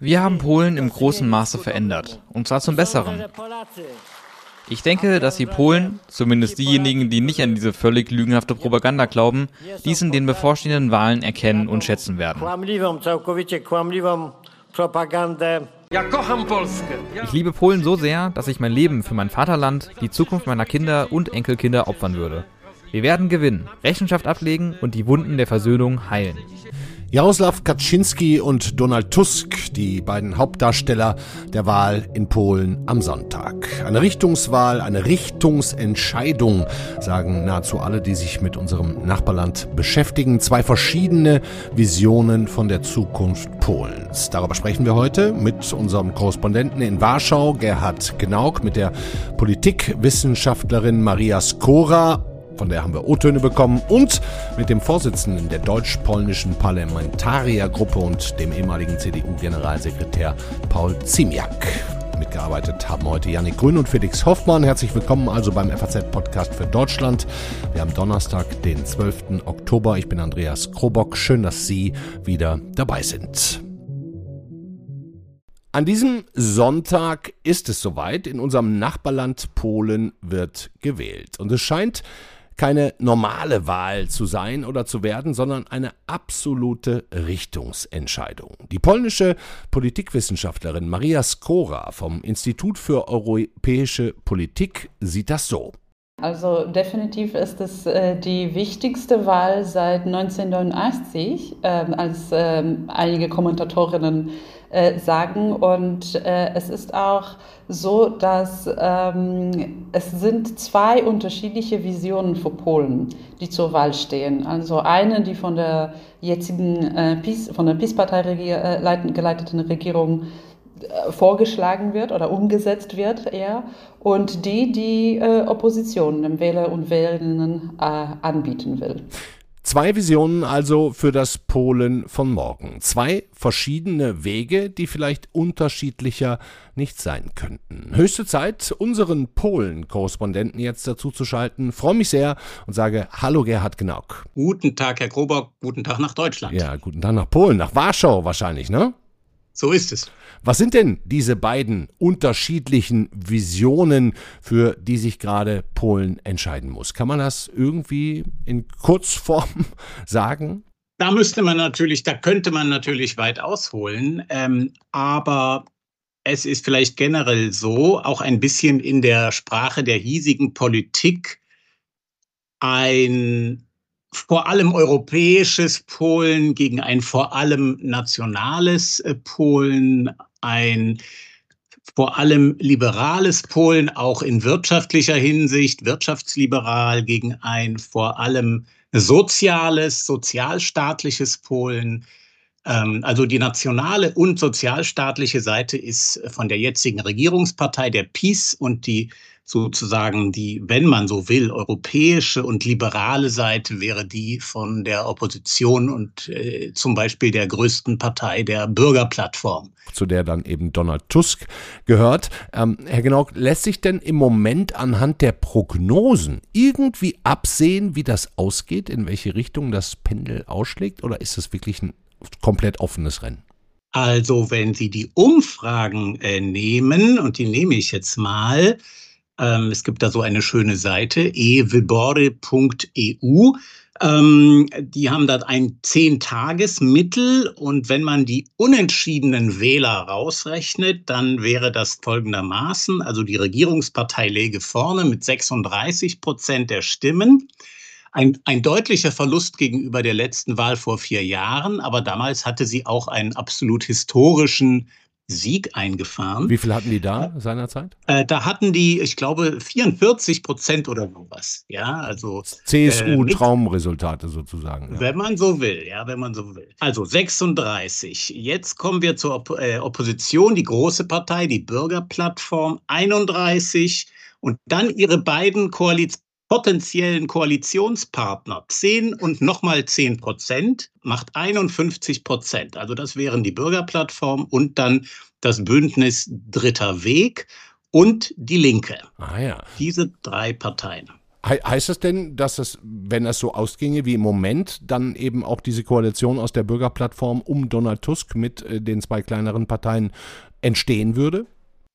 Wir haben Polen im großen Maße verändert, und zwar zum Besseren. Ich denke, dass die Polen, zumindest diejenigen, die nicht an diese völlig lügenhafte Propaganda glauben, dies in den bevorstehenden Wahlen erkennen und schätzen werden. Ich liebe Polen so sehr, dass ich mein Leben für mein Vaterland, die Zukunft meiner Kinder und Enkelkinder opfern würde. Wir werden gewinnen, Rechenschaft ablegen und die Wunden der Versöhnung heilen. Jaroslaw Kaczynski und Donald Tusk, die beiden Hauptdarsteller der Wahl in Polen am Sonntag. Eine Richtungswahl, eine Richtungsentscheidung, sagen nahezu alle, die sich mit unserem Nachbarland beschäftigen. Zwei verschiedene Visionen von der Zukunft Polens. Darüber sprechen wir heute mit unserem Korrespondenten in Warschau, Gerhard Gnauk, mit der Politikwissenschaftlerin Maria Skora von der haben wir O-Töne bekommen und mit dem Vorsitzenden der deutsch-polnischen Parlamentariergruppe und dem ehemaligen CDU-Generalsekretär Paul Ziemiak. Mitgearbeitet haben heute Janik Grün und Felix Hoffmann. Herzlich willkommen also beim FAZ-Podcast für Deutschland. Wir haben Donnerstag, den 12. Oktober. Ich bin Andreas Krobock. Schön, dass Sie wieder dabei sind. An diesem Sonntag ist es soweit. In unserem Nachbarland Polen wird gewählt. Und es scheint keine normale Wahl zu sein oder zu werden, sondern eine absolute Richtungsentscheidung. Die polnische Politikwissenschaftlerin Maria Skora vom Institut für europäische Politik sieht das so. Also definitiv ist es äh, die wichtigste Wahl seit 1989, äh, als äh, einige Kommentatorinnen äh, sagen. Und äh, es ist auch so, dass ähm, es sind zwei unterschiedliche Visionen für Polen, die zur Wahl stehen. Also eine, die von der jetzigen äh, PiS, von der PiS-Partei geleiteten Regierung vorgeschlagen wird oder umgesetzt wird eher und die die äh, Opposition dem Wähler und Wählerinnen äh, anbieten will. Zwei Visionen also für das Polen von morgen. Zwei verschiedene Wege, die vielleicht unterschiedlicher nicht sein könnten. Höchste Zeit, unseren Polen-Korrespondenten jetzt dazu zu schalten. Freue mich sehr und sage Hallo Gerhard Gnauk. Guten Tag, Herr Krobock. Guten Tag nach Deutschland. Ja, guten Tag nach Polen, nach Warschau wahrscheinlich, ne? So ist es. Was sind denn diese beiden unterschiedlichen Visionen, für die sich gerade Polen entscheiden muss? Kann man das irgendwie in Kurzform sagen? Da müsste man natürlich, da könnte man natürlich weit ausholen, ähm, aber es ist vielleicht generell so, auch ein bisschen in der Sprache der hiesigen Politik, ein vor allem europäisches Polen gegen ein vor allem nationales äh, Polen, ein vor allem liberales Polen, auch in wirtschaftlicher Hinsicht, wirtschaftsliberal gegen ein vor allem soziales, sozialstaatliches Polen. Ähm, also die nationale und sozialstaatliche Seite ist von der jetzigen Regierungspartei der PiS und die sozusagen die, wenn man so will, europäische und liberale Seite wäre die von der Opposition und äh, zum Beispiel der größten Partei der Bürgerplattform. Zu der dann eben Donald Tusk gehört. Ähm, Herr Genau, lässt sich denn im Moment anhand der Prognosen irgendwie absehen, wie das ausgeht, in welche Richtung das Pendel ausschlägt, oder ist das wirklich ein komplett offenes Rennen? Also, wenn Sie die Umfragen äh, nehmen, und die nehme ich jetzt mal, ähm, es gibt da so eine schöne Seite, ewibore.eu. Ähm, die haben da ein Zehn-Tages-Mittel und wenn man die unentschiedenen Wähler rausrechnet, dann wäre das folgendermaßen, also die Regierungspartei läge vorne mit 36 Prozent der Stimmen. Ein, ein deutlicher Verlust gegenüber der letzten Wahl vor vier Jahren, aber damals hatte sie auch einen absolut historischen Sieg eingefahren. Wie viel hatten die da seinerzeit? Äh, da hatten die, ich glaube, 44 Prozent oder sowas. Ja, also CSU-Traumresultate äh, sozusagen. Ja. Wenn man so will, ja, wenn man so will. Also 36. Jetzt kommen wir zur Opp äh, Opposition, die große Partei, die Bürgerplattform 31 und dann ihre beiden Koalitionen potenziellen Koalitionspartner 10 und nochmal 10 Prozent macht 51 Prozent. Also das wären die Bürgerplattform und dann das Bündnis Dritter Weg und die Linke. Ah ja. Diese drei Parteien. He heißt das denn, dass es, wenn das so ausginge wie im Moment, dann eben auch diese Koalition aus der Bürgerplattform um Donald Tusk mit äh, den zwei kleineren Parteien entstehen würde?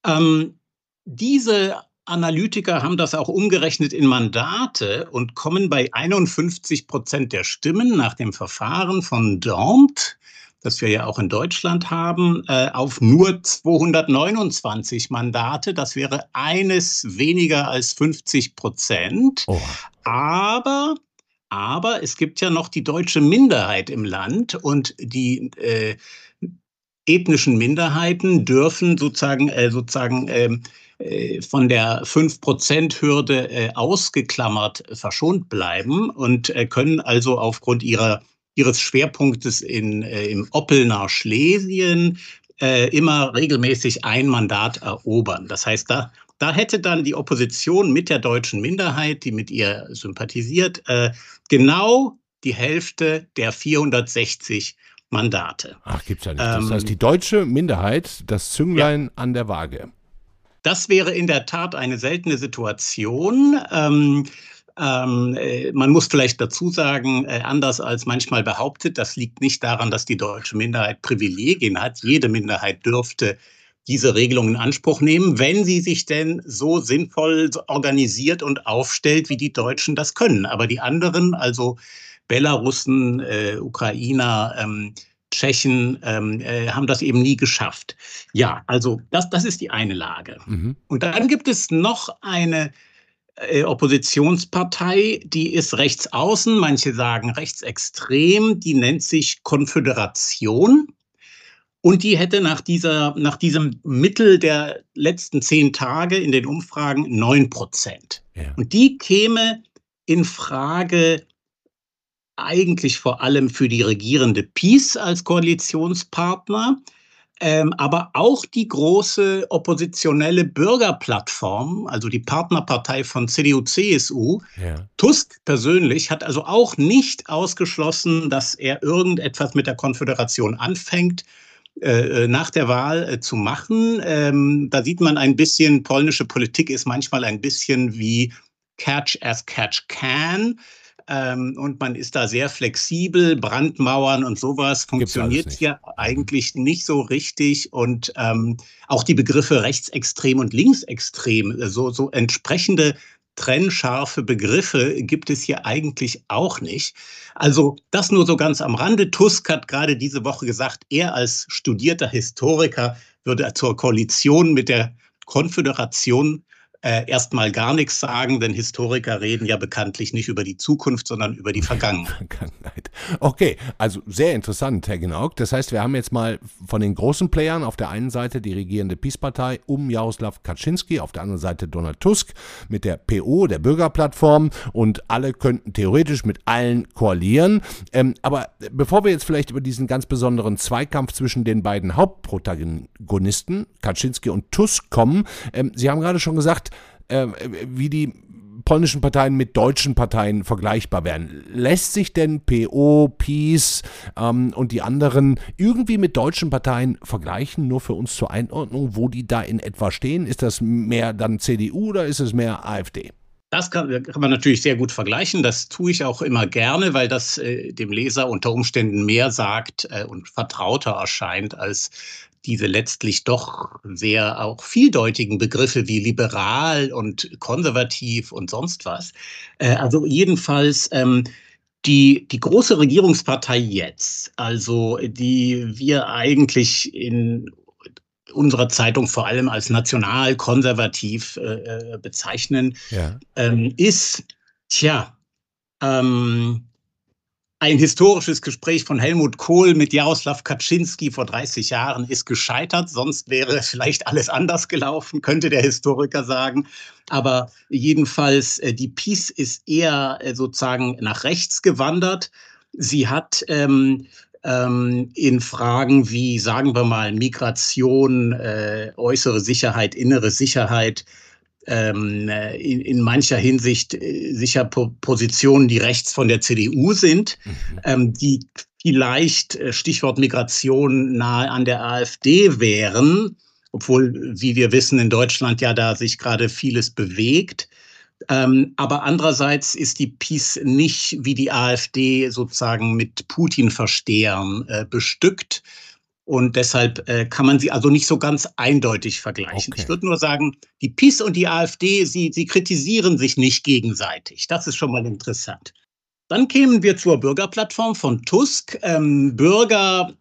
Ähm, diese Analytiker haben das auch umgerechnet in Mandate und kommen bei 51 Prozent der Stimmen nach dem Verfahren von Dormt, das wir ja auch in Deutschland haben, äh, auf nur 229 Mandate. Das wäre eines weniger als 50 Prozent. Oh. Aber aber es gibt ja noch die deutsche Minderheit im Land und die äh, ethnischen Minderheiten dürfen sozusagen, äh, sozusagen ähm, äh, von der 5%-Hürde äh, ausgeklammert verschont bleiben und äh, können also aufgrund ihrer, ihres Schwerpunktes in, äh, im Oppelner Schlesien äh, immer regelmäßig ein Mandat erobern. Das heißt, da, da hätte dann die Opposition mit der deutschen Minderheit, die mit ihr sympathisiert, äh, genau die Hälfte der 460 Mandate. Ach, gibt's ja nicht. Das ähm, heißt, die deutsche Minderheit, das Zünglein ja. an der Waage. Das wäre in der Tat eine seltene Situation. Ähm, ähm, äh, man muss vielleicht dazu sagen, äh, anders als manchmal behauptet, das liegt nicht daran, dass die deutsche Minderheit Privilegien hat. Jede Minderheit dürfte diese Regelung in Anspruch nehmen, wenn sie sich denn so sinnvoll organisiert und aufstellt, wie die Deutschen das können. Aber die anderen, also Belarussen, äh, Ukrainer, ähm, Tschechen ähm, äh, haben das eben nie geschafft. Ja, also das, das ist die eine Lage. Mhm. Und dann gibt es noch eine äh, Oppositionspartei, die ist rechts außen, manche sagen rechtsextrem, die nennt sich Konföderation. Und die hätte nach, dieser, nach diesem Mittel der letzten zehn Tage in den Umfragen neun Prozent. Ja. Und die käme in Frage eigentlich vor allem für die regierende Peace als Koalitionspartner, ähm, aber auch die große oppositionelle Bürgerplattform, also die Partnerpartei von CDU, CSU. Ja. Tusk persönlich hat also auch nicht ausgeschlossen, dass er irgendetwas mit der Konföderation anfängt. Äh, äh nach der Wahl äh, zu machen. Ähm, da sieht man ein bisschen, polnische Politik ist manchmal ein bisschen wie Catch as Catch Can. Ähm, und man ist da sehr flexibel. Brandmauern und sowas funktioniert hier mhm. eigentlich nicht so richtig. Und ähm, auch die Begriffe rechtsextrem und linksextrem, so, so entsprechende trennscharfe Begriffe gibt es hier eigentlich auch nicht. Also das nur so ganz am Rande. Tusk hat gerade diese Woche gesagt, er als studierter Historiker würde zur Koalition mit der Konföderation äh, erstmal gar nichts sagen, denn Historiker reden ja bekanntlich nicht über die Zukunft, sondern über die Vergangenheit. Okay, also sehr interessant, Herr Genauk. Das heißt, wir haben jetzt mal von den großen Playern auf der einen Seite die regierende Peace-Partei um Jaroslaw Kaczynski, auf der anderen Seite Donald Tusk mit der PO, der Bürgerplattform und alle könnten theoretisch mit allen koalieren. Ähm, aber bevor wir jetzt vielleicht über diesen ganz besonderen Zweikampf zwischen den beiden Hauptprotagonisten, Kaczynski und Tusk, kommen, ähm, Sie haben gerade schon gesagt, äh, wie die polnischen Parteien mit deutschen Parteien vergleichbar werden. Lässt sich denn PO, PiS ähm, und die anderen irgendwie mit deutschen Parteien vergleichen, nur für uns zur Einordnung, wo die da in etwa stehen? Ist das mehr dann CDU oder ist es mehr AfD? Das kann, kann, man natürlich sehr gut vergleichen. Das tue ich auch immer gerne, weil das äh, dem Leser unter Umständen mehr sagt äh, und vertrauter erscheint als diese letztlich doch sehr auch vieldeutigen Begriffe wie liberal und konservativ und sonst was. Äh, also jedenfalls ähm, die, die große Regierungspartei jetzt, also die wir eigentlich in unserer Zeitung vor allem als national-konservativ äh, äh bezeichnen, ja. ähm, ist, tja, ähm, ein historisches Gespräch von Helmut Kohl mit Jaroslaw Kaczynski vor 30 Jahren ist gescheitert. Sonst wäre vielleicht alles anders gelaufen, könnte der Historiker sagen. Aber jedenfalls, äh, die Peace ist eher äh, sozusagen nach rechts gewandert. Sie hat ähm, ähm, in Fragen wie, sagen wir mal, Migration, äh, äußere Sicherheit, innere Sicherheit, ähm, in, in, mancher Hinsicht äh, sicher po Positionen, die rechts von der CDU sind, mhm. ähm, die vielleicht, äh, Stichwort Migration, nahe an der AfD wären, obwohl, wie wir wissen, in Deutschland ja da sich gerade vieles bewegt. Ähm, aber andererseits ist die PiS nicht wie die AfD sozusagen mit Putin-Verstehern äh, bestückt. Und deshalb äh, kann man sie also nicht so ganz eindeutig vergleichen. Okay. Ich würde nur sagen, die PiS und die AfD, sie, sie kritisieren sich nicht gegenseitig. Das ist schon mal interessant. Dann kämen wir zur Bürgerplattform von Tusk. Ähm, Bürger,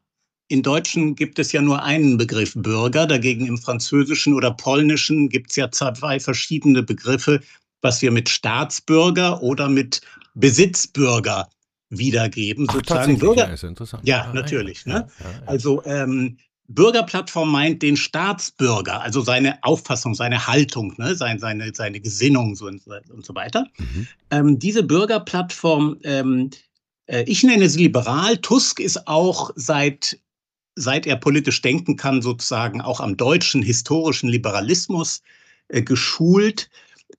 in Deutschen gibt es ja nur einen Begriff Bürger, dagegen im Französischen oder Polnischen gibt es ja zwei verschiedene Begriffe, was wir mit Staatsbürger oder mit Besitzbürger wiedergeben. Ach, sozusagen Bürger. Ja, ist interessant. ja ah, natürlich. Ja, ne? ja, also ähm, Bürgerplattform meint den Staatsbürger, also seine Auffassung, seine Haltung, ne, seine, seine, seine Gesinnung so und, und so weiter. Mhm. Ähm, diese Bürgerplattform, ähm, äh, ich nenne sie liberal. Tusk ist auch seit, seit er politisch denken kann, sozusagen auch am deutschen historischen Liberalismus äh, geschult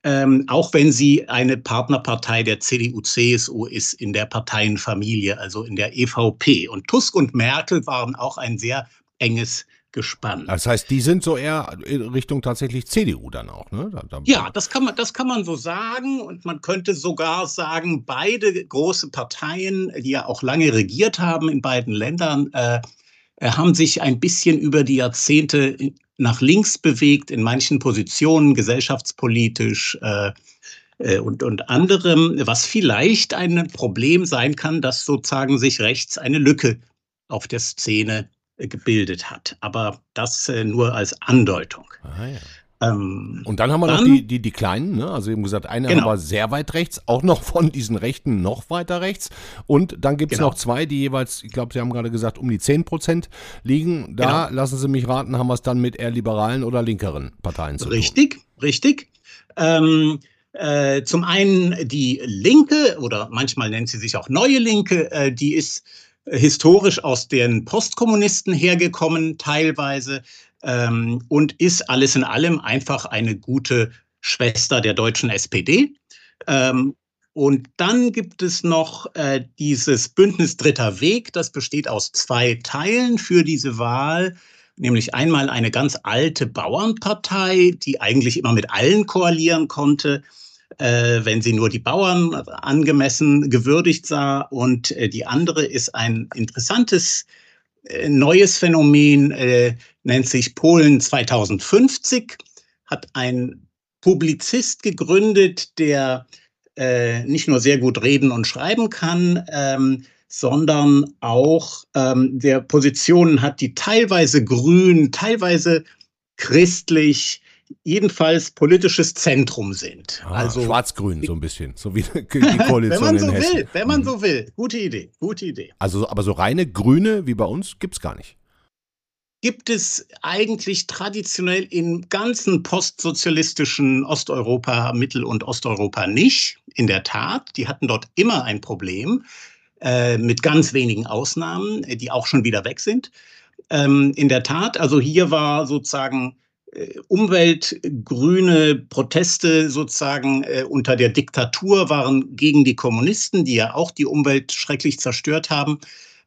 ähm, auch wenn sie eine Partnerpartei der CDU-CSU ist in der Parteienfamilie, also in der EVP. Und Tusk und Merkel waren auch ein sehr enges Gespann. Das heißt, die sind so eher in Richtung tatsächlich CDU dann auch, ne? Da, da ja, das kann man, das kann man so sagen. Und man könnte sogar sagen, beide große Parteien, die ja auch lange regiert haben in beiden Ländern, äh, äh haben sich ein bisschen über die Jahrzehnte nach links bewegt in manchen Positionen, gesellschaftspolitisch äh, äh, und, und anderem, was vielleicht ein Problem sein kann, dass sozusagen sich rechts eine Lücke auf der Szene äh, gebildet hat. Aber das äh, nur als Andeutung. Ah, ja. Ähm, und dann haben wir dann, noch die, die, die Kleinen, ne? also eben gesagt, eine genau. haben wir sehr weit rechts, auch noch von diesen Rechten noch weiter rechts. Und dann gibt es genau. noch zwei, die jeweils, ich glaube, Sie haben gerade gesagt, um die 10 Prozent liegen. Da, genau. lassen Sie mich raten, haben wir es dann mit eher liberalen oder linkeren Parteien zu richtig, tun. Richtig, richtig. Ähm, äh, zum einen die Linke oder manchmal nennt sie sich auch Neue Linke, äh, die ist historisch aus den Postkommunisten hergekommen, teilweise ähm, und ist alles in allem einfach eine gute Schwester der deutschen SPD. Ähm, und dann gibt es noch äh, dieses Bündnis Dritter Weg, das besteht aus zwei Teilen für diese Wahl, nämlich einmal eine ganz alte Bauernpartei, die eigentlich immer mit allen koalieren konnte, äh, wenn sie nur die Bauern angemessen gewürdigt sah. Und äh, die andere ist ein interessantes neues Phänomen, äh, nennt sich Polen 2050, hat ein Publizist gegründet, der äh, nicht nur sehr gut reden und schreiben kann, ähm, sondern auch ähm, der Positionen hat, die teilweise grün, teilweise christlich, jedenfalls politisches Zentrum sind. Ah, also Schwarz-Grün so ein bisschen, so wie die Koalition wenn man so in Hessen. will, wenn man mhm. so will, gute Idee, gute Idee. Also, aber so reine Grüne wie bei uns gibt es gar nicht. Gibt es eigentlich traditionell im ganzen postsozialistischen Osteuropa, Mittel- und Osteuropa nicht. In der Tat, die hatten dort immer ein Problem, äh, mit ganz wenigen Ausnahmen, die auch schon wieder weg sind. Ähm, in der Tat, also hier war sozusagen äh, umweltgrüne Proteste sozusagen äh, unter der Diktatur waren gegen die Kommunisten, die ja auch die Umwelt schrecklich zerstört haben.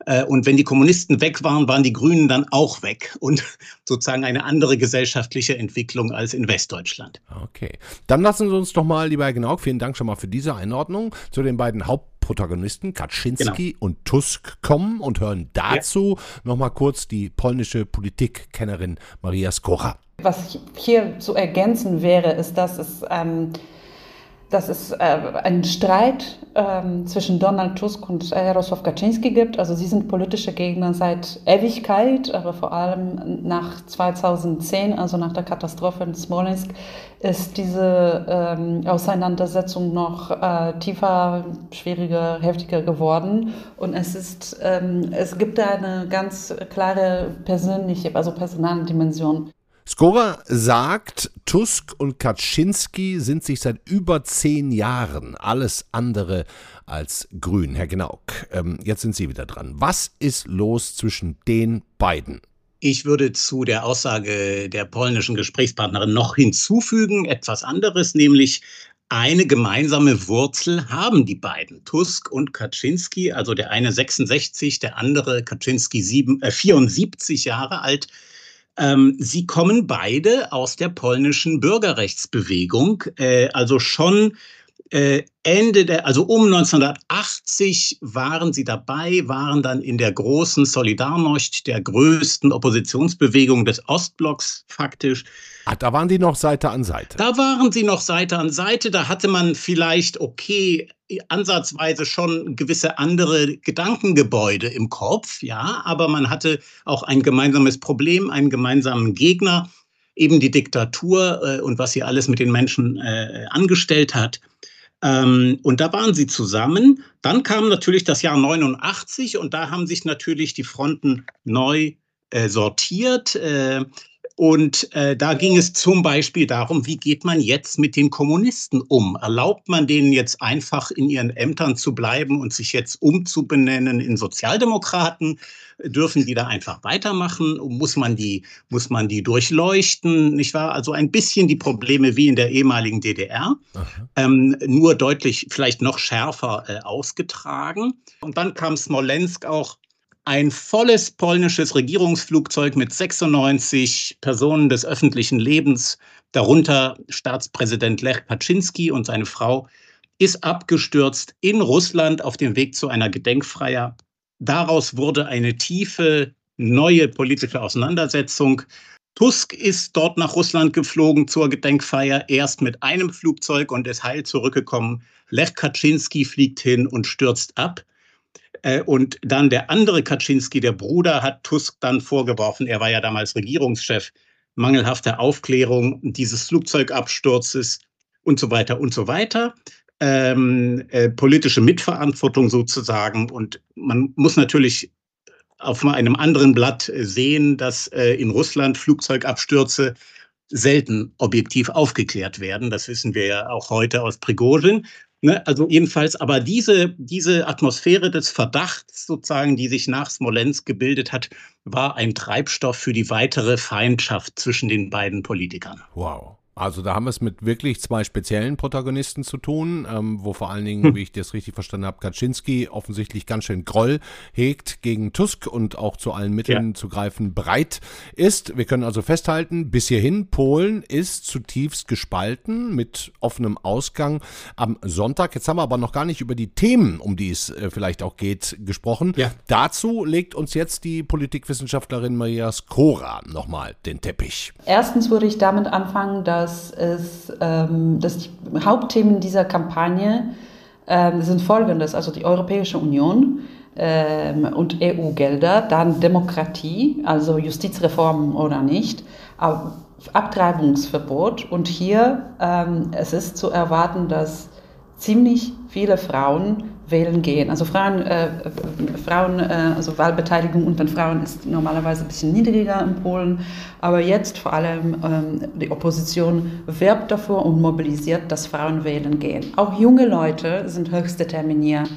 Äh, und wenn die Kommunisten weg waren, waren die Grünen dann auch weg und sozusagen eine andere gesellschaftliche Entwicklung als in Westdeutschland. Okay, dann lassen Sie uns doch mal, lieber Herr Genau, vielen Dank schon mal für diese Einordnung zu den beiden Hauptprotagonisten Kaczynski genau. und Tusk kommen und hören dazu ja. nochmal kurz die polnische Politikkennerin Maria Skora. Was hier zu ergänzen wäre, ist, dass es, ähm, dass es äh, einen Streit ähm, zwischen Donald Tusk und Jarosław Kaczynski gibt. Also sie sind politische Gegner seit Ewigkeit, aber vor allem nach 2010, also nach der Katastrophe in Smolensk, ist diese ähm, Auseinandersetzung noch äh, tiefer, schwieriger, heftiger geworden. Und es ist, ähm, es gibt da eine ganz klare persönliche, also personale Dimension. Skora sagt, Tusk und Kaczynski sind sich seit über zehn Jahren alles andere als grün. Herr Genauk, ähm, jetzt sind Sie wieder dran. Was ist los zwischen den beiden? Ich würde zu der Aussage der polnischen Gesprächspartnerin noch hinzufügen, etwas anderes, nämlich eine gemeinsame Wurzel haben die beiden, Tusk und Kaczynski, also der eine 66, der andere Kaczynski 7, äh, 74 Jahre alt. Ähm, sie kommen beide aus der polnischen Bürgerrechtsbewegung, äh, also schon Ende der, also um 1980 waren sie dabei, waren dann in der großen Solidarność, der größten Oppositionsbewegung des Ostblocks faktisch. Ah, da waren die noch Seite an Seite. Da waren sie noch Seite an Seite. Da hatte man vielleicht, okay, ansatzweise schon gewisse andere Gedankengebäude im Kopf, ja, aber man hatte auch ein gemeinsames Problem, einen gemeinsamen Gegner, eben die Diktatur äh, und was sie alles mit den Menschen äh, angestellt hat. Ähm, und da waren sie zusammen. Dann kam natürlich das Jahr 89 und da haben sich natürlich die Fronten neu äh, sortiert. Äh, und äh, da ging es zum Beispiel darum, wie geht man jetzt mit den Kommunisten um? Erlaubt man denen jetzt einfach in ihren Ämtern zu bleiben und sich jetzt umzubenennen in Sozialdemokraten? Dürfen die da einfach weitermachen? Muss man die, muss man die durchleuchten? Nicht wahr? Also ein bisschen die Probleme wie in der ehemaligen DDR, ähm, nur deutlich, vielleicht noch schärfer äh, ausgetragen. Und dann kam Smolensk auch ein volles polnisches Regierungsflugzeug mit 96 Personen des öffentlichen Lebens, darunter Staatspräsident Lech Kaczynski und seine Frau, ist abgestürzt in Russland auf dem Weg zu einer Gedenkfeier. Daraus wurde eine tiefe neue politische Auseinandersetzung. Tusk ist dort nach Russland geflogen zur Gedenkfeier, erst mit einem Flugzeug und ist heil zurückgekommen. Lech Kaczynski fliegt hin und stürzt ab. Äh, und dann der andere Kaczynski, der Bruder, hat Tusk dann vorgeworfen, er war ja damals Regierungschef, mangelhafte Aufklärung dieses Flugzeugabsturzes und so weiter und so weiter. Ähm, äh, politische Mitverantwortung sozusagen. Und man muss natürlich auf einem anderen Blatt sehen, dass äh, in Russland Flugzeugabstürze selten objektiv aufgeklärt werden. Das wissen wir ja auch heute aus Prigozhin. Ne, also jedenfalls, aber diese, diese Atmosphäre des Verdachts sozusagen, die sich nach Smolensk gebildet hat, war ein Treibstoff für die weitere Feindschaft zwischen den beiden Politikern. Wow. Also da haben wir es mit wirklich zwei speziellen Protagonisten zu tun, ähm, wo vor allen Dingen, hm. wie ich das richtig verstanden habe, Kaczynski offensichtlich ganz schön Groll hegt gegen Tusk und auch zu allen Mitteln ja. zu greifen bereit ist. Wir können also festhalten, bis hierhin, Polen ist zutiefst gespalten mit offenem Ausgang am Sonntag. Jetzt haben wir aber noch gar nicht über die Themen, um die es äh, vielleicht auch geht, gesprochen. Ja. Dazu legt uns jetzt die Politikwissenschaftlerin Maria Skora nochmal den Teppich. Erstens würde ich damit anfangen, dass dass, es, ähm, dass die Hauptthemen dieser Kampagne ähm, sind folgendes, also die Europäische Union ähm, und EU-Gelder, dann Demokratie, also Justizreform oder nicht, Abtreibungsverbot. Und hier ähm, es ist zu erwarten, dass ziemlich viele Frauen wählen gehen. Also Frauen, äh, Frauen äh, also Wahlbeteiligung unter Frauen ist normalerweise ein bisschen niedriger in Polen, aber jetzt vor allem ähm, die Opposition werbt dafür und mobilisiert, dass Frauen wählen gehen. Auch junge Leute sind höchst determiniert,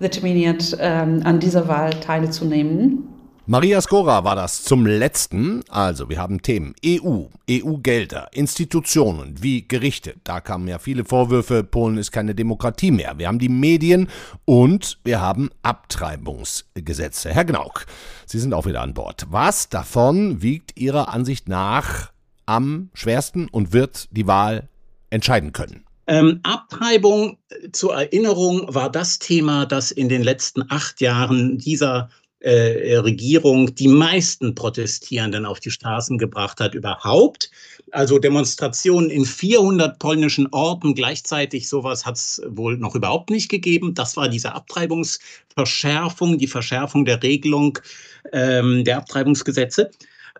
determiniert ähm, an dieser Wahl teilzunehmen. Maria Skora war das zum letzten. Also, wir haben Themen EU, EU-Gelder, Institutionen wie Gerichte. Da kamen ja viele Vorwürfe, Polen ist keine Demokratie mehr. Wir haben die Medien und wir haben Abtreibungsgesetze. Herr Gnauk, Sie sind auch wieder an Bord. Was davon wiegt Ihrer Ansicht nach am schwersten und wird die Wahl entscheiden können? Ähm, Abtreibung zur Erinnerung war das Thema, das in den letzten acht Jahren dieser äh, Regierung die meisten Protestierenden auf die Straßen gebracht hat überhaupt. Also Demonstrationen in 400 polnischen Orten gleichzeitig, sowas hat es wohl noch überhaupt nicht gegeben. Das war diese Abtreibungsverschärfung, die Verschärfung der Regelung ähm, der Abtreibungsgesetze.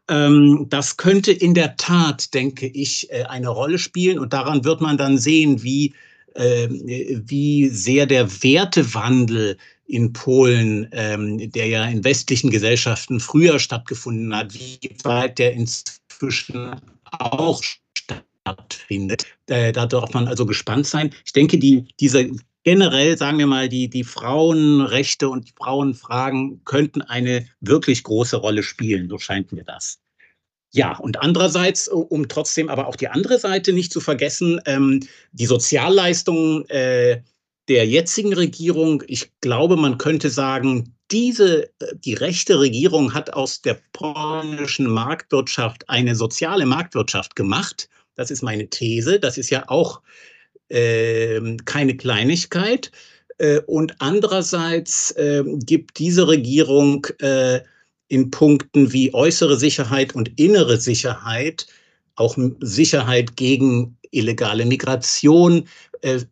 Ähm, das könnte in der Tat, denke ich, äh, eine Rolle spielen. Und daran wird man dann sehen, wie, äh, wie sehr der Wertewandel in Polen, ähm, der ja in westlichen Gesellschaften früher stattgefunden hat, wie weit der inzwischen auch stattfindet. Äh, da darf man also gespannt sein. Ich denke, die, diese generell, sagen wir mal, die, die Frauenrechte und die Frauenfragen könnten eine wirklich große Rolle spielen. So scheint mir das. Ja, und andererseits, um trotzdem aber auch die andere Seite nicht zu vergessen, ähm, die Sozialleistungen äh, der jetzigen Regierung, ich glaube, man könnte sagen, diese, äh, die rechte Regierung hat aus der polnischen Marktwirtschaft eine soziale Marktwirtschaft gemacht. Das ist meine These. Das ist ja auch äh, keine Kleinigkeit. Äh, und andererseits äh, gibt diese Regierung äh, in Punkten wie äußere Sicherheit und innere Sicherheit, auch Sicherheit gegen illegale Migration,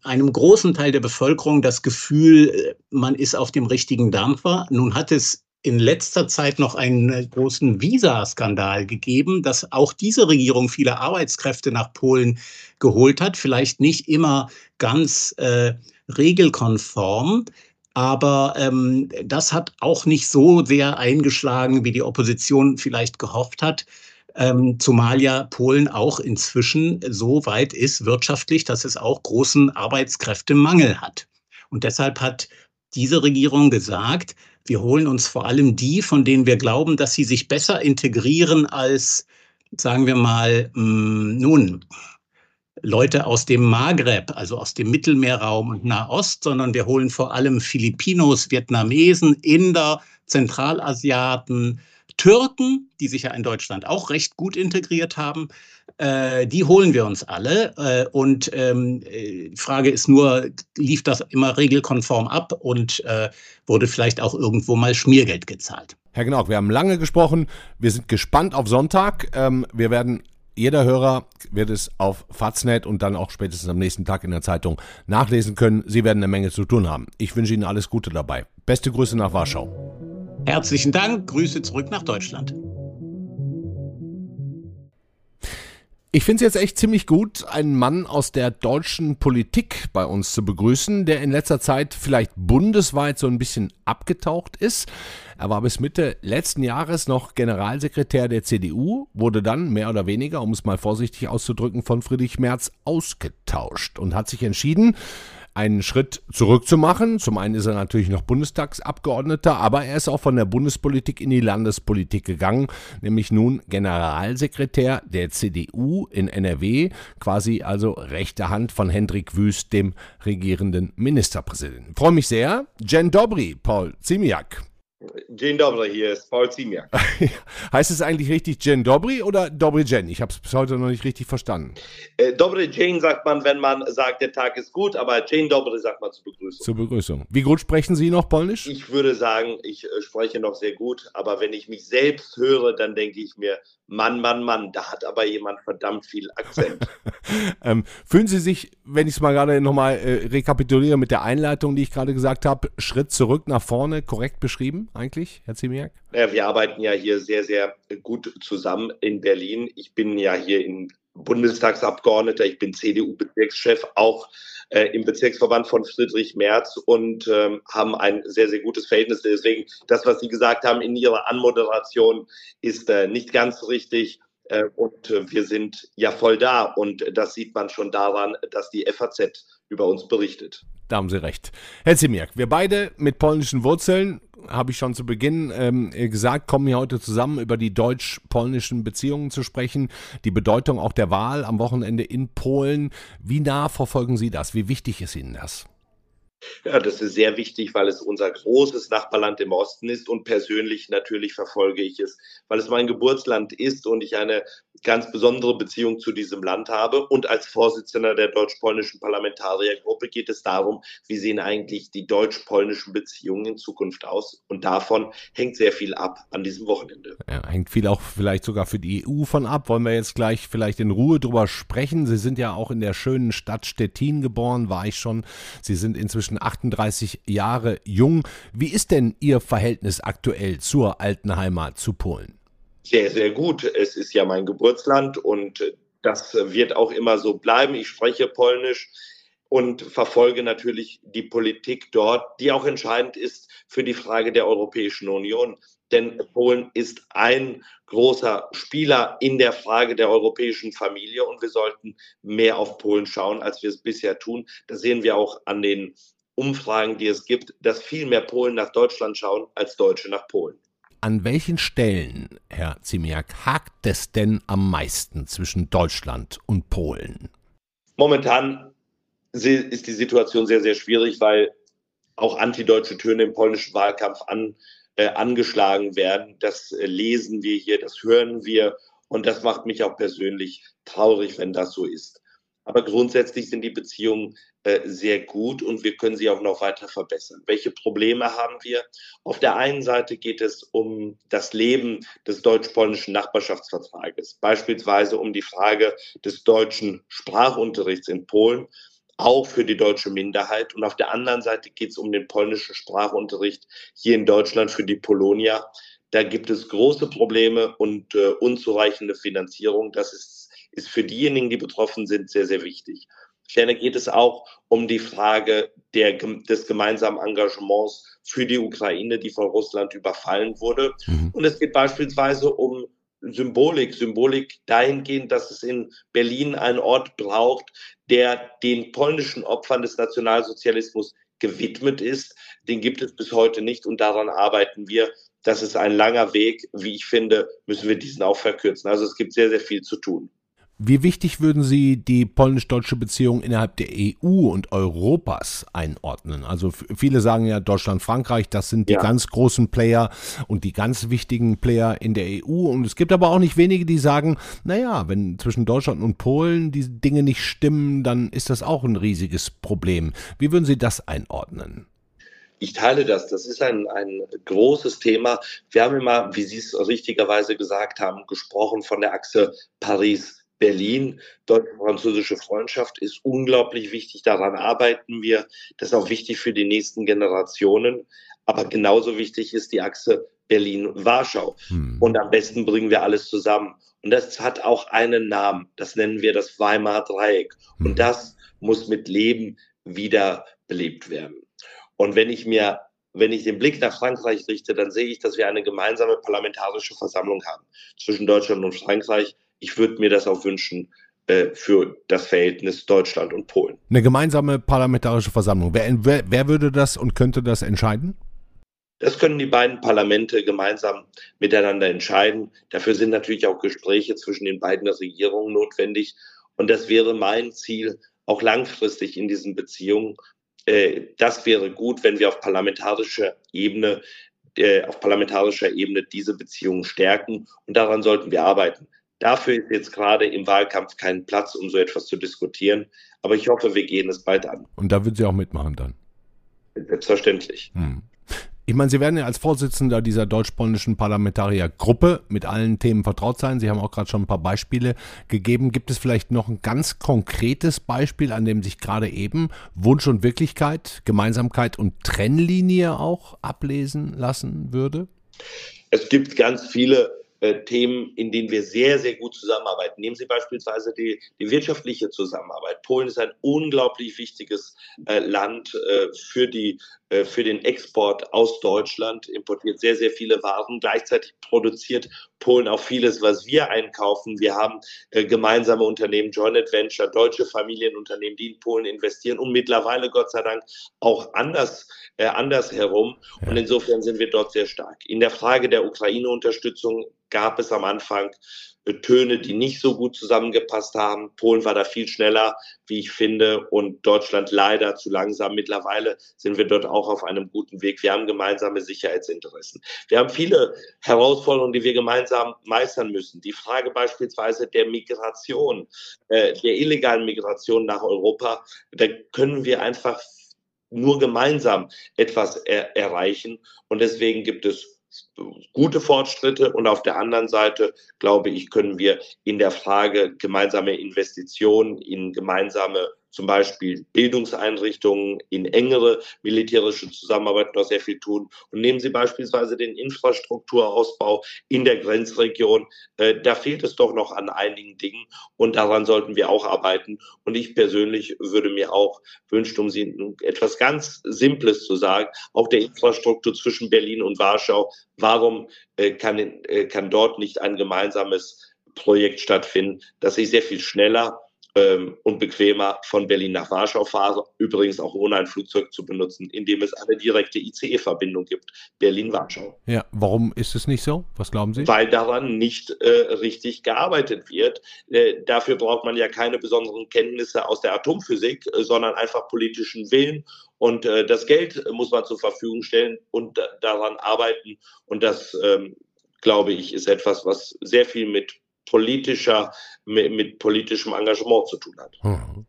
einem großen Teil der Bevölkerung das Gefühl, äh, man ist auf dem richtigen Dampfer. Nun hat es in letzter Zeit noch einen großen Visa-Skandal gegeben, dass auch diese Regierung viele Arbeitskräfte nach Polen geholt hat. Vielleicht nicht immer ganz äh, regelkonform. Aber ähm, das hat auch nicht so sehr eingeschlagen, wie die Opposition vielleicht gehofft hat. Ähm, zumal ja Polen auch inzwischen so weit ist wirtschaftlich, dass es auch großen Arbeitskräftemangel hat. Und deshalb hat diese Regierung gesagt, wir holen uns vor allem die, von denen wir glauben, dass sie sich besser integrieren als, sagen wir mal, mh, mm, nun, Leute aus dem Maghreb, also aus dem Mittelmeerraum und Nahost, sondern wir holen vor allem Filipinos, Vietnamesen, Inder, Zentralasiaten, Türken, die sich ja in Deutschland auch recht gut integriert haben, äh, die holen wir uns alle. Äh, und ähm, die Frage ist nur, lief das immer regelkonform ab und äh, wurde vielleicht auch irgendwo mal Schmiergeld gezahlt? Herr Gnauk, wir haben lange gesprochen. Wir sind gespannt auf Sonntag. Ähm, wir werden jeder Hörer wird es auf Faznet und dann auch spätestens am nächsten Tag in der Zeitung nachlesen können. Sie werden eine Menge zu tun haben. Ich wünsche Ihnen alles Gute dabei. Beste Grüße nach Warschau. Herzlichen Dank. Grüße zurück nach Deutschland. Ich finde es jetzt echt ziemlich gut, einen Mann aus der deutschen Politik bei uns zu begrüßen, der in letzter Zeit vielleicht bundesweit so ein bisschen abgetaucht ist. Er war bis Mitte letzten Jahres noch Generalsekretär der CDU, wurde dann mehr oder weniger, um es mal vorsichtig auszudrücken, von Friedrich Merz ausgetauscht und hat sich entschieden, einen Schritt zurück zu machen. Zum einen ist er natürlich noch Bundestagsabgeordneter, aber er ist auch von der Bundespolitik in die Landespolitik gegangen, nämlich nun Generalsekretär der CDU in NRW, quasi also rechte Hand von Hendrik Wüst, dem regierenden Ministerpräsidenten. freue mich sehr. Jen Dobry, Paul Ziemiak. Dzień dobry, hier ist Paul Ziemiak. heißt es eigentlich richtig Jen Dobry oder Dobry Jen? Ich habe es bis heute noch nicht richtig verstanden. Äh, Dobry Jane sagt man, wenn man sagt, der Tag ist gut, aber Jane Dobry sagt man zur Begrüßung. Zur Begrüßung. Wie gut sprechen Sie noch Polnisch? Ich würde sagen, ich äh, spreche noch sehr gut, aber wenn ich mich selbst höre, dann denke ich mir, Mann, Mann, Mann, da hat aber jemand verdammt viel Akzent. ähm, fühlen Sie sich, wenn ich es mal gerade nochmal äh, rekapituliere mit der Einleitung, die ich gerade gesagt habe, Schritt zurück nach vorne, korrekt beschrieben eigentlich, Herr Ziemiak? Ja, wir arbeiten ja hier sehr, sehr gut zusammen in Berlin. Ich bin ja hier in Bundestagsabgeordneter, ich bin CDU-Bezirkschef, auch äh, im Bezirksverband von Friedrich Merz und ähm, haben ein sehr, sehr gutes Verhältnis. Deswegen, das, was Sie gesagt haben in Ihrer Anmoderation, ist äh, nicht ganz richtig. Äh, und äh, wir sind ja voll da. Und das sieht man schon daran, dass die FAZ über uns berichtet. Da haben Sie recht. Herr Ziemiak, wir beide mit polnischen Wurzeln, habe ich schon zu Beginn ähm, gesagt, kommen hier heute zusammen, über die deutsch-polnischen Beziehungen zu sprechen, die Bedeutung auch der Wahl am Wochenende in Polen. Wie nah verfolgen Sie das? Wie wichtig ist Ihnen das? Ja, das ist sehr wichtig, weil es unser großes Nachbarland im Osten ist und persönlich natürlich verfolge ich es, weil es mein Geburtsland ist und ich eine ganz besondere Beziehung zu diesem Land habe. Und als Vorsitzender der deutsch-polnischen Parlamentariergruppe geht es darum, wie sehen eigentlich die deutsch-polnischen Beziehungen in Zukunft aus. Und davon hängt sehr viel ab an diesem Wochenende. Ja, hängt viel auch vielleicht sogar für die EU von ab. Wollen wir jetzt gleich vielleicht in Ruhe drüber sprechen. Sie sind ja auch in der schönen Stadt Stettin geboren, war ich schon. Sie sind inzwischen inzwischen 38 Jahre jung. Wie ist denn Ihr Verhältnis aktuell zur alten Heimat, zu Polen? Sehr, sehr gut. Es ist ja mein Geburtsland und das wird auch immer so bleiben. Ich spreche Polnisch und verfolge natürlich die Politik dort, die auch entscheidend ist für die Frage der Europäischen Union denn Polen ist ein großer Spieler in der Frage der europäischen Familie und wir sollten mehr auf Polen schauen, als wir es bisher tun. Das sehen wir auch an den Umfragen, die es gibt, dass viel mehr Polen nach Deutschland schauen als Deutsche nach Polen. An welchen Stellen, Herr Ziemiak, hakt es denn am meisten zwischen Deutschland und Polen? Momentan ist die Situation sehr, sehr schwierig, weil auch antideutsche Töne im polnischen Wahlkampf an, äh, angeschlagen werden. Das äh, lesen wir hier, das hören wir und das macht mich auch persönlich traurig, wenn das so ist. Aber grundsätzlich sind die Beziehungen äh, sehr gut und wir können sie auch noch weiter verbessern. Welche Probleme haben wir? Auf der einen Seite geht es um das Leben des deutsch-polnischen Nachbarschaftsvertrages, beispielsweise um die Frage des deutschen Sprachunterrichts in Polen auch für die deutsche Minderheit. Und auf der anderen Seite geht es um den polnischen Sprachunterricht hier in Deutschland für die Polonia. Da gibt es große Probleme und äh, unzureichende Finanzierung. Das ist, ist für diejenigen, die betroffen sind, sehr, sehr wichtig. Ferner geht es auch um die Frage der, des gemeinsamen Engagements für die Ukraine, die von Russland überfallen wurde. Mhm. Und es geht beispielsweise um Symbolik, Symbolik dahingehend, dass es in Berlin einen Ort braucht, der den polnischen Opfern des Nationalsozialismus gewidmet ist. Den gibt es bis heute nicht und daran arbeiten wir. Das ist ein langer Weg. Wie ich finde, müssen wir diesen auch verkürzen. Also es gibt sehr, sehr viel zu tun. Wie wichtig würden Sie die polnisch-deutsche Beziehung innerhalb der EU und Europas einordnen? Also viele sagen ja Deutschland, Frankreich, das sind die ja. ganz großen Player und die ganz wichtigen Player in der EU. Und es gibt aber auch nicht wenige, die sagen, naja, wenn zwischen Deutschland und Polen die Dinge nicht stimmen, dann ist das auch ein riesiges Problem. Wie würden Sie das einordnen? Ich teile das. Das ist ein, ein großes Thema. Wir haben immer, wie Sie es richtigerweise gesagt haben, gesprochen von der Achse Paris Berlin, deutsch-französische Freundschaft ist unglaublich wichtig. Daran arbeiten wir. Das ist auch wichtig für die nächsten Generationen. Aber genauso wichtig ist die Achse Berlin-Warschau. Hm. Und am besten bringen wir alles zusammen. Und das hat auch einen Namen. Das nennen wir das Weimarer Dreieck. Hm. Und das muss mit Leben wieder belebt werden. Und wenn ich mir wenn ich den Blick nach Frankreich richte, dann sehe ich, dass wir eine gemeinsame parlamentarische Versammlung haben zwischen Deutschland und Frankreich ich würde mir das auch wünschen äh, für das Verhältnis Deutschland und Polen. Eine gemeinsame parlamentarische Versammlung. Wer, wer, wer würde das und könnte das entscheiden? Das können die beiden Parlamente gemeinsam miteinander entscheiden. Dafür sind natürlich auch Gespräche zwischen den beiden Regierungen notwendig. Und das wäre mein Ziel, auch langfristig in diesen Beziehungen. Äh, das wäre gut, wenn wir auf parlamentarischer Ebene, äh, auf parlamentarischer Ebene diese Beziehungen stärken. Und daran sollten wir arbeiten. Dafür ist jetzt gerade im Wahlkampf kein Platz, um so etwas zu diskutieren. Aber ich hoffe, wir gehen es bald an. Und da würden Sie auch mitmachen dann? Selbstverständlich. Hm. Ich meine, Sie werden ja als Vorsitzender dieser deutsch-polnischen Parlamentariergruppe mit allen Themen vertraut sein. Sie haben auch gerade schon ein paar Beispiele gegeben. Gibt es vielleicht noch ein ganz konkretes Beispiel, an dem sich gerade eben Wunsch und Wirklichkeit, Gemeinsamkeit und Trennlinie auch ablesen lassen würde? Es gibt ganz viele äh, Themen, in denen wir sehr, sehr gut zusammenarbeiten. Nehmen Sie beispielsweise die, die wirtschaftliche Zusammenarbeit. Polen ist ein unglaublich wichtiges äh, Land äh, für die äh, für den Export aus Deutschland, importiert sehr, sehr viele Waren. Gleichzeitig produziert Polen auch vieles, was wir einkaufen. Wir haben äh, gemeinsame Unternehmen, Joint Venture, deutsche Familienunternehmen, die in Polen investieren und mittlerweile Gott sei Dank auch anders, äh, andersherum. Ja. Und insofern sind wir dort sehr stark. In der Frage der Ukraine-Unterstützung gab es am Anfang Töne, die nicht so gut zusammengepasst haben. Polen war da viel schneller, wie ich finde, und Deutschland leider zu langsam. Mittlerweile sind wir dort auch auf einem guten Weg. Wir haben gemeinsame Sicherheitsinteressen. Wir haben viele Herausforderungen, die wir gemeinsam meistern müssen. Die Frage beispielsweise der Migration, äh, der illegalen Migration nach Europa, da können wir einfach nur gemeinsam etwas er erreichen. Und deswegen gibt es gute Fortschritte. Und auf der anderen Seite, glaube ich, können wir in der Frage gemeinsame Investitionen in gemeinsame zum Beispiel Bildungseinrichtungen, in engere militärische Zusammenarbeit noch sehr viel tun. Und nehmen Sie beispielsweise den Infrastrukturausbau in der Grenzregion. Äh, da fehlt es doch noch an einigen Dingen und daran sollten wir auch arbeiten. Und ich persönlich würde mir auch wünschen, um Sie etwas ganz Simples zu sagen, auch der Infrastruktur zwischen Berlin und Warschau. Warum äh, kann, äh, kann dort nicht ein gemeinsames Projekt stattfinden, das sich sehr viel schneller ähm, und bequemer von Berlin nach Warschau fahre, übrigens auch ohne ein Flugzeug zu benutzen, indem es eine direkte ICE-Verbindung gibt, Berlin-Warschau. Ja, warum ist es nicht so? Was glauben Sie? Weil daran nicht äh, richtig gearbeitet wird. Äh, dafür braucht man ja keine besonderen Kenntnisse aus der Atomphysik, äh, sondern einfach politischen Willen und äh, das Geld muss man zur Verfügung stellen und daran arbeiten. Und das, ähm, glaube ich, ist etwas, was sehr viel mit politischer, mit, mit politischem Engagement zu tun hat. Hm.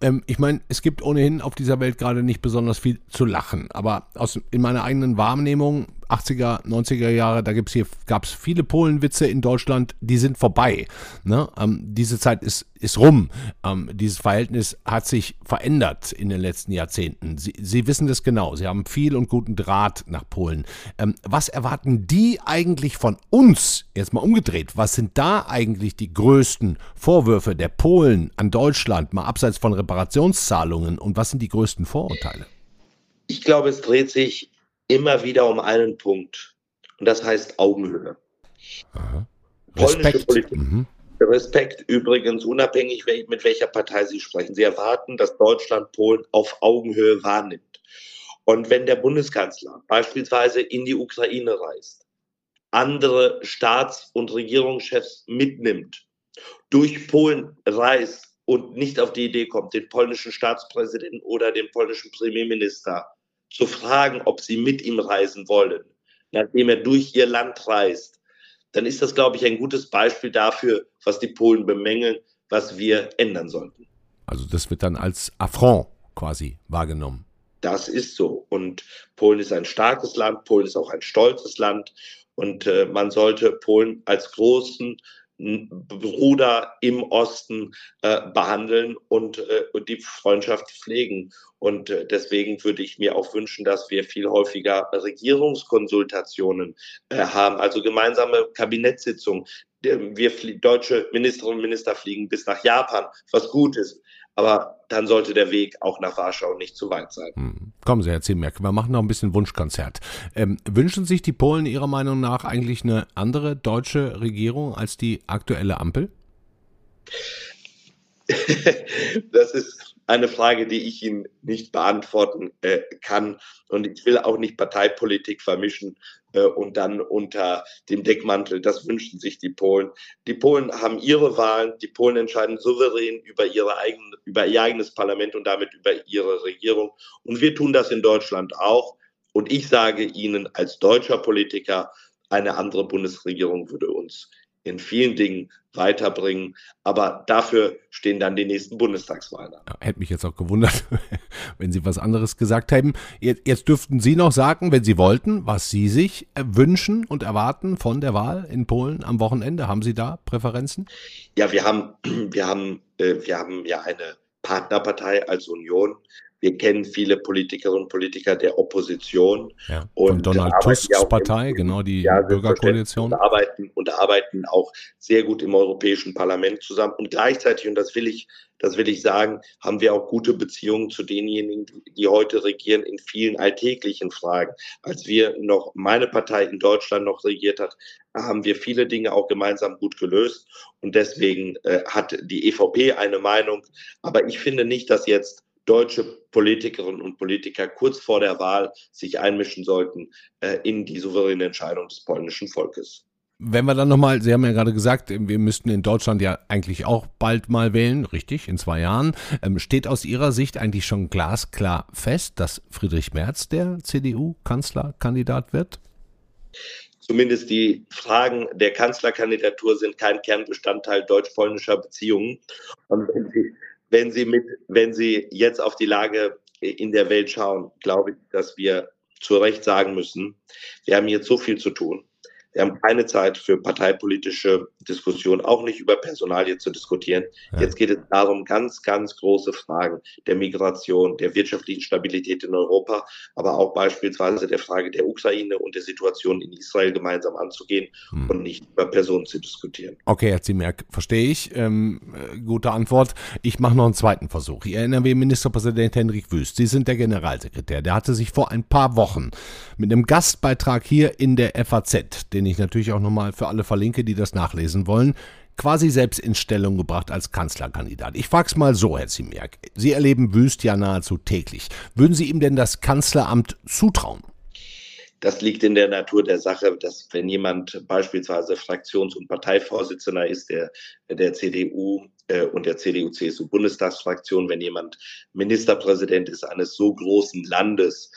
Ähm, ich meine, es gibt ohnehin auf dieser Welt gerade nicht besonders viel zu lachen, aber aus, in meiner eigenen Wahrnehmung 80er, 90er Jahre, da gibt's hier, gab es viele Polenwitze in Deutschland, die sind vorbei. Ne? Ähm, diese Zeit ist, ist rum. Ähm, dieses Verhältnis hat sich verändert in den letzten Jahrzehnten. Sie, Sie wissen das genau. Sie haben viel und guten Draht nach Polen. Ähm, was erwarten die eigentlich von uns? Jetzt mal umgedreht. Was sind da eigentlich die größten Vorwürfe der Polen an Deutschland, mal abseits von Reparationszahlungen? Und was sind die größten Vorurteile? Ich glaube, es dreht sich immer wieder um einen Punkt. Und das heißt Augenhöhe. Aha. Respekt. Politik, mhm. Respekt übrigens, unabhängig mit welcher Partei Sie sprechen. Sie erwarten, dass Deutschland Polen auf Augenhöhe wahrnimmt. Und wenn der Bundeskanzler beispielsweise in die Ukraine reist, andere Staats- und Regierungschefs mitnimmt, durch Polen reist und nicht auf die Idee kommt, den polnischen Staatspräsidenten oder den polnischen Premierminister zu fragen, ob sie mit ihm reisen wollen, nachdem er durch ihr Land reist, dann ist das, glaube ich, ein gutes Beispiel dafür, was die Polen bemängeln, was wir ändern sollten. Also das wird dann als Affront quasi wahrgenommen. Das ist so. Und Polen ist ein starkes Land, Polen ist auch ein stolzes Land. Und äh, man sollte Polen als großen Bruder im Osten äh, behandeln und, äh, und die Freundschaft pflegen. Und äh, deswegen würde ich mir auch wünschen, dass wir viel häufiger Regierungskonsultationen äh, haben, also gemeinsame Kabinettssitzungen. Wir deutsche Ministerinnen und Minister fliegen bis nach Japan, was gut ist. Aber dann sollte der Weg auch nach Warschau nicht zu weit sein. Hm. Kommen Sie, Herr Ziemerk, wir machen noch ein bisschen Wunschkonzert. Ähm, wünschen sich die Polen Ihrer Meinung nach eigentlich eine andere deutsche Regierung als die aktuelle Ampel? das ist eine Frage, die ich Ihnen nicht beantworten äh, kann. Und ich will auch nicht Parteipolitik vermischen äh, und dann unter dem Deckmantel, das wünschen sich die Polen. Die Polen haben ihre Wahlen, die Polen entscheiden souverän über, ihre eigene, über ihr eigenes Parlament und damit über ihre Regierung. Und wir tun das in Deutschland auch. Und ich sage Ihnen als deutscher Politiker, eine andere Bundesregierung würde uns in vielen Dingen weiterbringen. Aber dafür stehen dann die nächsten Bundestagswahlen an. Ja, hätte mich jetzt auch gewundert, wenn Sie was anderes gesagt hätten. Jetzt, jetzt dürften Sie noch sagen, wenn Sie wollten, was Sie sich wünschen und erwarten von der Wahl in Polen am Wochenende. Haben Sie da Präferenzen? Ja, wir haben, wir haben, äh, wir haben ja eine Partnerpartei als Union. Wir kennen viele Politikerinnen und Politiker der Opposition. Ja, von und Donald Tusks Partei, genau die ja, Bürgerkoalition. Und arbeiten, und arbeiten auch sehr gut im Europäischen Parlament zusammen. Und gleichzeitig, und das will ich, das will ich sagen, haben wir auch gute Beziehungen zu denjenigen, die heute regieren in vielen alltäglichen Fragen. Als wir noch, meine Partei in Deutschland noch regiert hat, haben wir viele Dinge auch gemeinsam gut gelöst. Und deswegen äh, hat die EVP eine Meinung. Aber ich finde nicht, dass jetzt deutsche Politikerinnen und Politiker kurz vor der Wahl sich einmischen sollten äh, in die souveräne Entscheidung des polnischen Volkes. Wenn wir dann nochmal, Sie haben ja gerade gesagt, wir müssten in Deutschland ja eigentlich auch bald mal wählen, richtig, in zwei Jahren. Ähm, steht aus Ihrer Sicht eigentlich schon glasklar fest, dass Friedrich Merz der CDU-Kanzlerkandidat wird? Zumindest die Fragen der Kanzlerkandidatur sind kein Kernbestandteil deutsch-polnischer Beziehungen. Und wenn Sie wenn Sie mit, wenn Sie jetzt auf die Lage in der Welt schauen, glaube ich, dass wir zu Recht sagen müssen, wir haben jetzt so viel zu tun. Wir haben keine Zeit für parteipolitische Diskussionen, auch nicht über Personalien zu diskutieren. Ja. Jetzt geht es darum, ganz, ganz große Fragen der Migration, der wirtschaftlichen Stabilität in Europa, aber auch beispielsweise der Frage der Ukraine und der Situation in Israel gemeinsam anzugehen hm. und nicht über Personen zu diskutieren. Okay, Herr Ziemerk, verstehe ich. Ähm, äh, gute Antwort. Ich mache noch einen zweiten Versuch. Ich erinnere mich Ministerpräsident Henrik Wüst. Sie sind der Generalsekretär. Der hatte sich vor ein paar Wochen mit einem Gastbeitrag hier in der FAZ, den ich natürlich auch nochmal für alle verlinke, die das nachlesen lesen wollen, quasi selbst in Stellung gebracht als Kanzlerkandidat. Ich frag's mal so, Herr Ziemiak. Sie erleben Wüst ja nahezu täglich. Würden Sie ihm denn das Kanzleramt zutrauen? Das liegt in der Natur der Sache, dass wenn jemand beispielsweise Fraktions- und Parteivorsitzender ist, der, der CDU äh, und der CDU-CSU-Bundestagsfraktion, wenn jemand Ministerpräsident ist eines so großen Landes,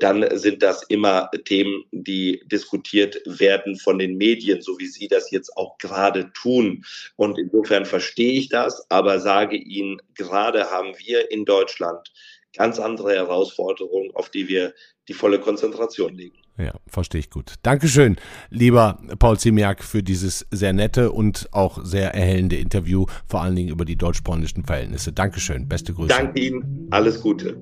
dann sind das immer Themen, die diskutiert werden von den Medien, so wie Sie das jetzt auch gerade tun. Und insofern verstehe ich das, aber sage Ihnen, gerade haben wir in Deutschland ganz andere Herausforderungen, auf die wir die volle Konzentration legen. Ja, verstehe ich gut. Dankeschön, lieber Paul Ziemiak, für dieses sehr nette und auch sehr erhellende Interview, vor allen Dingen über die deutsch-polnischen Verhältnisse. Dankeschön, beste Grüße. Danke Ihnen, alles Gute.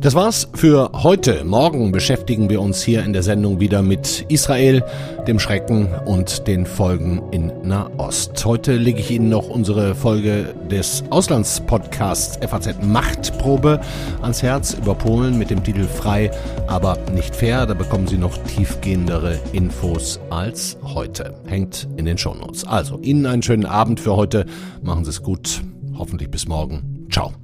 Das war's für heute. Morgen beschäftigen wir uns hier in der Sendung wieder mit Israel, dem Schrecken und den Folgen in Nahost. Heute lege ich Ihnen noch unsere Folge des Auslandspodcasts FAZ Machtprobe ans Herz über Polen mit dem Titel Frei, aber nicht fair. Da bekommen Sie noch tiefgehendere Infos als heute. Hängt in den Shownotes. Also Ihnen einen schönen Abend für heute. Machen Sie es gut. Hoffentlich bis morgen. Ciao.